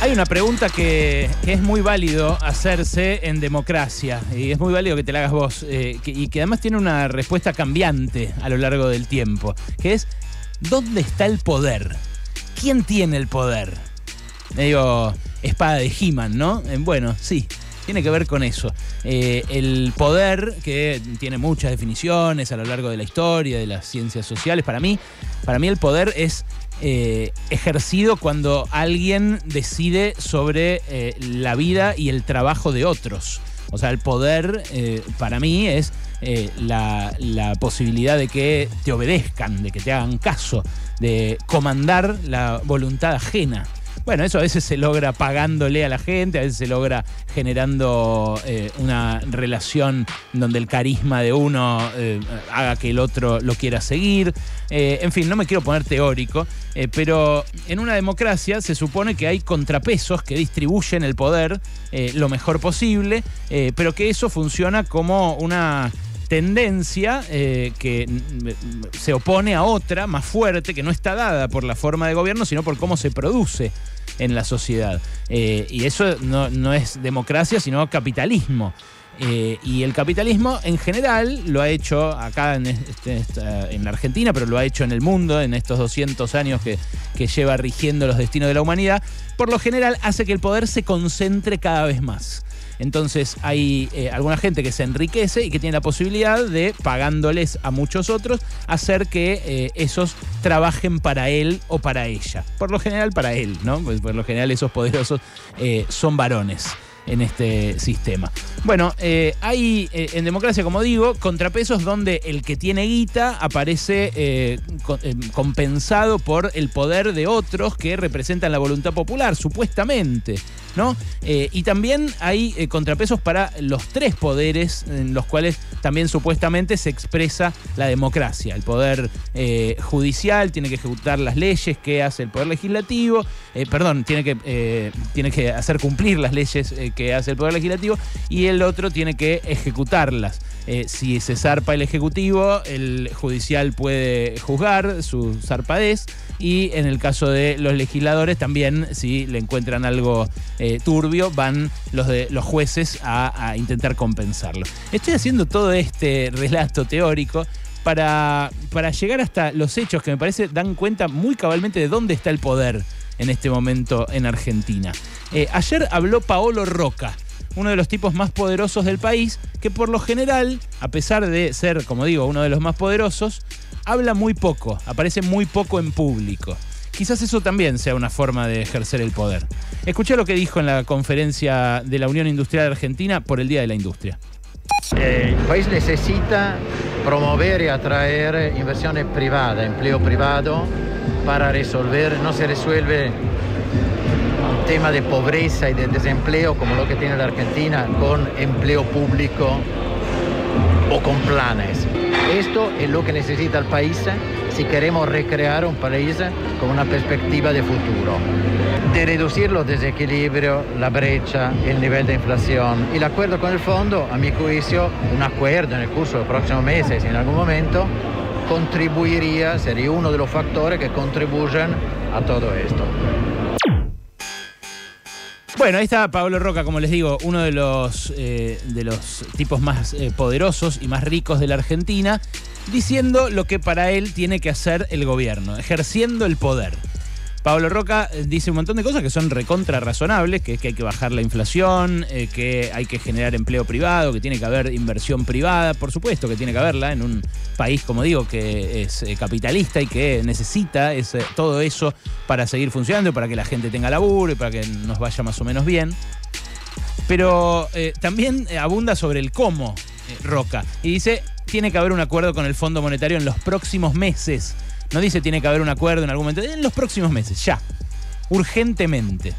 Hay una pregunta que, es muy válido hacerse en democracia y es muy válido que te la hagas vos eh, y que además tiene una respuesta cambiante a lo largo del tiempo, que es ¿dónde está el poder? ¿Quién tiene el poder? Medio espada de He-Man, ¿no? Eh, bueno, sí, tiene que ver con eso. Eh, el poder, que tiene muchas definiciones a lo largo de la historia, de las ciencias sociales, para mí, para mí el poder es eh, ejercido cuando alguien decide sobre eh, la vida y el trabajo de otros. O sea, el poder eh, para mí es la, la posibilidad de que te obedezcan, de que te hagan caso, de comandar la voluntad ajena. Bueno, eso a veces se logra pagándole a la gente, a veces se logra generando eh, una relación donde el carisma de uno eh, haga que el otro lo quiera seguir. Eh, en fin, no me quiero poner teórico, pero en una democracia se supone que hay contrapesos que distribuyen el poder lo mejor posible, pero que eso funciona como una tendencia que mm, se opone a otra más fuerte que no está dada por la forma de gobierno, sino por cómo se produce en la sociedad. Eh, y eso no, no es democracia, sino capitalismo. Eh, y el capitalismo en general lo ha hecho acá en, este- en la Argentina, pero lo ha hecho en el mundo en estos 200 años que, que lleva rigiendo los destinos de la humanidad. Por lo general hace que el poder se concentre cada vez más. Entonces hay eh, alguna gente que se enriquece y que tiene la posibilidad de, pagándoles a muchos otros, hacer que eh, esos trabajen para él o para ella. Por lo general para él, ¿no? Pues por lo general esos poderosos eh, son varones en este sistema. Bueno, hay en democracia, como digo, contrapesos donde el que tiene guita aparece co- compensado por el poder de otros que representan la voluntad popular, supuestamente. Eh, y también hay eh, contrapesos para los tres poderes en los cuales también supuestamente se expresa la democracia. El poder eh, judicial tiene que ejecutar las leyes que hace el poder legislativo, perdón, tiene que, tiene que hacer cumplir las leyes que hace el poder legislativo y el otro tiene que ejecutarlas. Eh, si se zarpa el ejecutivo, el judicial puede juzgar su zarpadez y en el caso de los legisladores también, si le encuentran algo eh, turbio, van los, de, los jueces a, intentar compensarlo. Estoy haciendo todo este relato teórico para, para llegar hasta los hechos que me parece dan cuenta muy cabalmente de dónde está el poder en este momento en Argentina. Eh, ayer habló Paolo Roca, uno de los tipos más poderosos del país, que por lo general, a pesar de ser, como digo, uno de los más poderosos, habla muy poco, aparece muy poco en público. Quizás eso también sea una forma de ejercer el poder. Escuché lo que dijo en la conferencia de la Unión Industrial Argentina por el Día de la Industria. Eh, il paese necessita promover y atraer inversiones privadas, empleo privado, para resolver, no se resuelve el tema de pobreza y de desempleo como lo que tiene la Argentina con empleo público o con planes. Esto es lo que necesita el país si queremos recrear un país con una perspectiva de futuro. De reducir los desequilibrios, la brecha, el nivel de inflación. El acuerdo con el fondo, a mi juicio, un acuerdo en el curso de los próximos meses, en algún momento, contribuiría, sería uno de los factores que contribuyen a todo esto. Bueno, ahí está Pablo Roca, como les digo, uno de los, eh, de los tipos más eh, poderosos y más ricos de la Argentina, diciendo lo que para él tiene que hacer el gobierno, ejerciendo el poder. Pablo Roca eh, dice un montón de cosas que son recontra razonables, que es que hay que bajar la inflación, eh, que hay que generar empleo privado, que tiene que haber inversión privada, por supuesto que tiene que haberla en un país, como digo, que es eh, capitalista y que necesita ese- todo eso para seguir funcionando, para que la gente tenga laburo y para que nos vaya más o menos bien. Pero también abunda sobre el cómo Roca. Y dice, tiene que haber un acuerdo con el Fondo Monetario en los próximos meses. No dice tiene que haber un acuerdo en algún momento, en los próximos meses, ya. Urgentemente.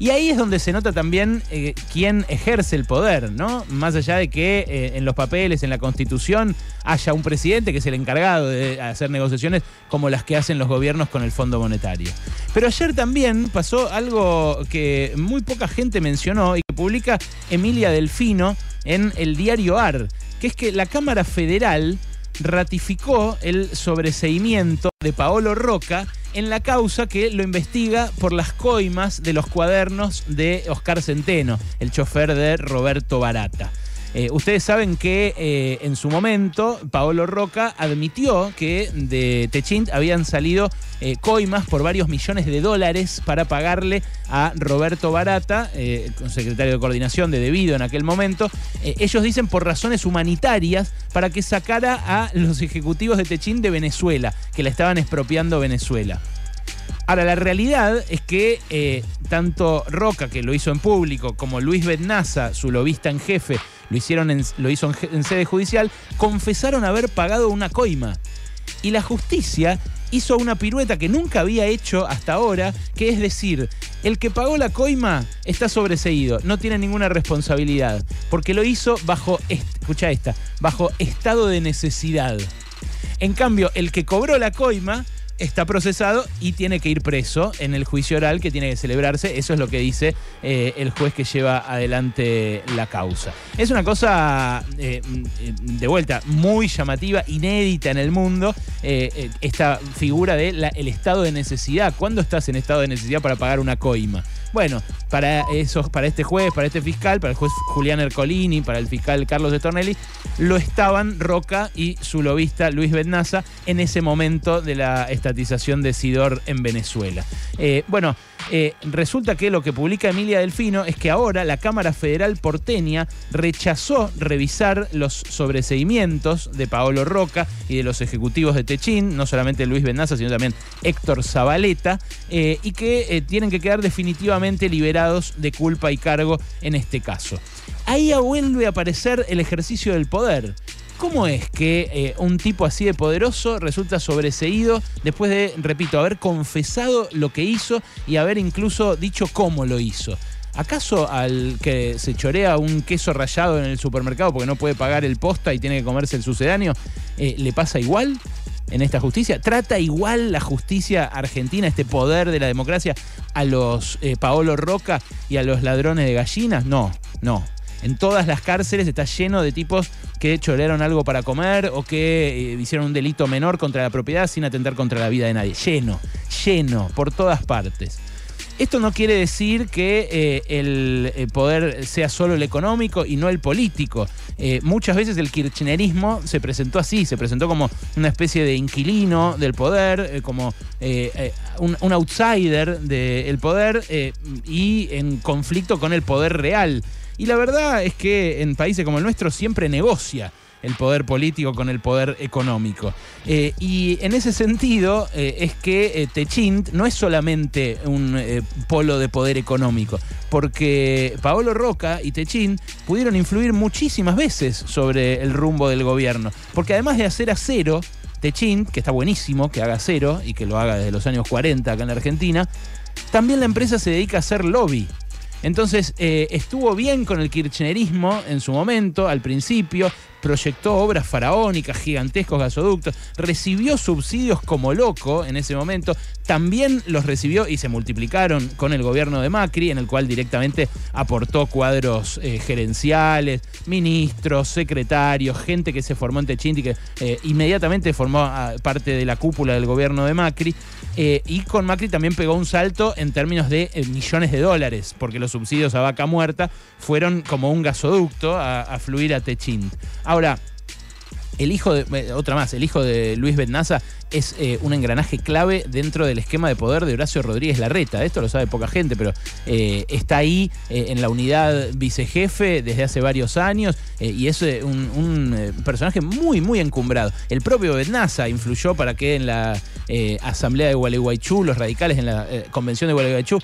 Y ahí es donde se nota también eh, quién ejerce el poder, ¿no? Más allá de que eh, en los papeles, en la constitución, haya un presidente que es el encargado de hacer negociaciones como las que hacen los gobiernos con el Fondo Monetario. Pero ayer también pasó algo que muy poca gente mencionó y que publica Emilia Delfino en el diario AR, que es que la Cámara Federal ratificó el sobreseimiento de Paolo Roca en la causa que lo investiga por las coimas de los cuadernos de Oscar Centeno, el chofer de Roberto Barata. Eh, ustedes saben que eh, en su momento Paolo Roca admitió que de Techint habían salido eh, coimas por varios millones de dólares para pagarle a Roberto Barata, secretario de coordinación de Debido en aquel momento. ellos dicen por razones humanitarias para que sacara a los ejecutivos de Techint de Venezuela, que la estaban expropiando Venezuela. Ahora, la realidad es que tanto Roca, que lo hizo en público, como Luis Bednaza, su lobista en jefe, lo, hicieron lo hizo en, sede judicial, confesaron haber pagado una coima. Y la justicia hizo una pirueta que nunca había hecho hasta ahora, que es decir, el que pagó la coima está sobreseído, no tiene ninguna responsabilidad, porque lo hizo bajo, escucha esta, bajo estado de necesidad. En cambio, el que cobró la coima está procesado y tiene que ir preso en el juicio oral que tiene que celebrarse. Eso es lo que dice eh, el juez que lleva adelante la causa. Es una cosa, eh, de vuelta, muy llamativa, inédita en el mundo, eh, esta figura del el estado de necesidad. ¿Cuándo estás en estado de necesidad para pagar una coima? Bueno, para, esos, para este juez, para este fiscal, para el juez Julián Ercolini, para el fiscal Carlos de Tornelli, lo estaban Roca y su lobista Luis Bednaza en ese momento de la estatización de Sidor en Venezuela. Eh, bueno, eh, resulta que lo que publica Emilia Delfino es que ahora la Cámara Federal porteña rechazó revisar los sobreseimientos de Paolo Roca y de los ejecutivos de Techín, no solamente Luis Benaza, sino también Héctor Zabaleta, eh, y que tienen que quedar definitivamente liberados de culpa y cargo en este caso. Ahí vuelve a aparecer el ejercicio del poder. ¿Cómo es que eh, un tipo así de poderoso resulta sobreseído después de, repito, haber confesado lo que hizo y haber incluso dicho cómo lo hizo? ¿Acaso al que se chorea un queso rallado en el supermercado porque no puede pagar el posta y tiene que comerse el sucedáneo, eh, le pasa igual? En esta justicia? ¿Trata igual la justicia argentina, este poder de la democracia, a los eh, Paolo Roca y a los ladrones de gallinas? No, no. En todas las cárceles está lleno de tipos que chorearon algo para comer o que eh, hicieron un delito menor contra la propiedad sin atentar contra la vida de nadie. Lleno, lleno, por todas partes. Esto no quiere decir que eh, el, eh, poder sea solo el económico y no el político. muchas veces el kirchnerismo se presentó así, se presentó como una especie de inquilino del poder, como un, outsider del poder y en conflicto con el poder real. Y la verdad es que en países como el nuestro siempre negocia el poder político con el poder económico. Eh, y en ese sentido eh, es que eh, Techint no es solamente un polo de poder económico, porque Paolo Roca y Techint pudieron influir muchísimas veces sobre el rumbo del gobierno, porque además de hacer acero, Techint, que está buenísimo que haga acero y que lo haga desde los años 40 acá en Argentina, también la empresa se dedica a hacer lobby. Entonces eh, estuvo bien con el kirchnerismo en su momento, al principio, proyectó obras faraónicas, gigantescos gasoductos, recibió subsidios como loco en ese momento, también los recibió y se multiplicaron con el gobierno de Macri, en el cual directamente aportó cuadros eh, gerenciales, ministros, secretarios, gente que se formó en Techinti, que eh, inmediatamente formó ah, parte de la cúpula del gobierno de Macri. Eh, y con Macri también pegó un salto en términos de millones de dólares, porque los subsidios a vaca muerta fueron como un gasoducto a, fluir a Techint. Ahora, el hijo de, eh, otra más, el hijo de Luis Betnaza es eh, un engranaje clave dentro del esquema de poder de Horacio Rodríguez Larreta. Esto lo sabe poca gente, pero eh, está ahí en la unidad vicejefe desde hace varios años y es un, personaje muy, muy encumbrado. El propio Betnaza influyó para que en la asamblea de Gualeguaychú, los radicales en la convención de Gualeguaychú,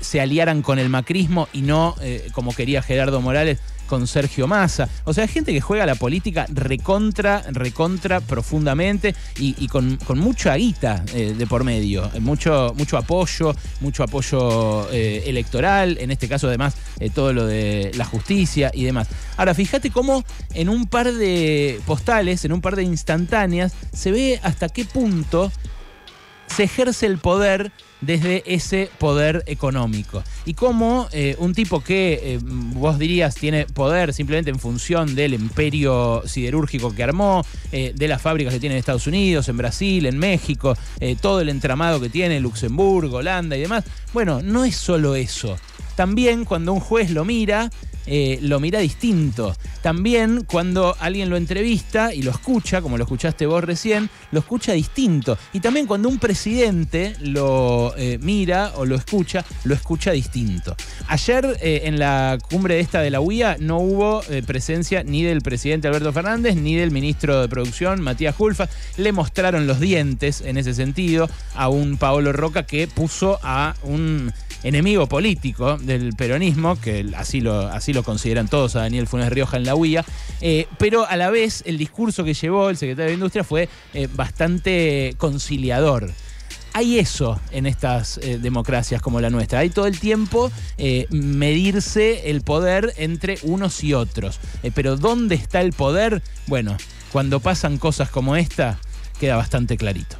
se aliaran con el macrismo y no como quería Gerardo Morales con Sergio Massa. O sea, gente que juega la política recontra, recontra profundamente y, con, mucha guita eh, de por medio. Mucho, mucho apoyo, mucho apoyo eh, electoral, en este caso además eh, todo lo de la justicia y demás. Ahora, fíjate cómo en un par de postales, en un par de instantáneas, se ve hasta qué punto se ejerce el poder desde ese poder económico. Y como eh, un tipo que eh, vos dirías tiene poder simplemente en función del imperio siderúrgico que armó, eh, de las fábricas que tiene en Estados Unidos, en Brasil, en México, todo el entramado que tiene Luxemburgo, Holanda y demás, bueno, no es solo eso. También cuando un juez lo mira, eh, lo mira distinto. También cuando alguien lo entrevista y lo escucha, como lo escuchaste vos recién, lo escucha distinto. Y también cuando un presidente lo eh, mira o lo escucha, lo escucha distinto. Ayer eh, en la cumbre esta de la UIA no hubo presencia ni del presidente Alberto Fernández ni del ministro de Producción, Matías Julfa. Le mostraron los dientes en ese sentido a un Paolo Roca que puso a un enemigo político del peronismo, que así lo, así lo consideran todos a Daniel Funes Rioja en la UIA, eh, pero a la vez el discurso que llevó el secretario de Industria fue eh, bastante conciliador hay eso en estas eh, democracias como la nuestra. Hay todo el tiempo medirse el poder entre unos y otros. pero ¿dónde está el poder? Bueno, cuando pasan cosas como esta, queda bastante clarito.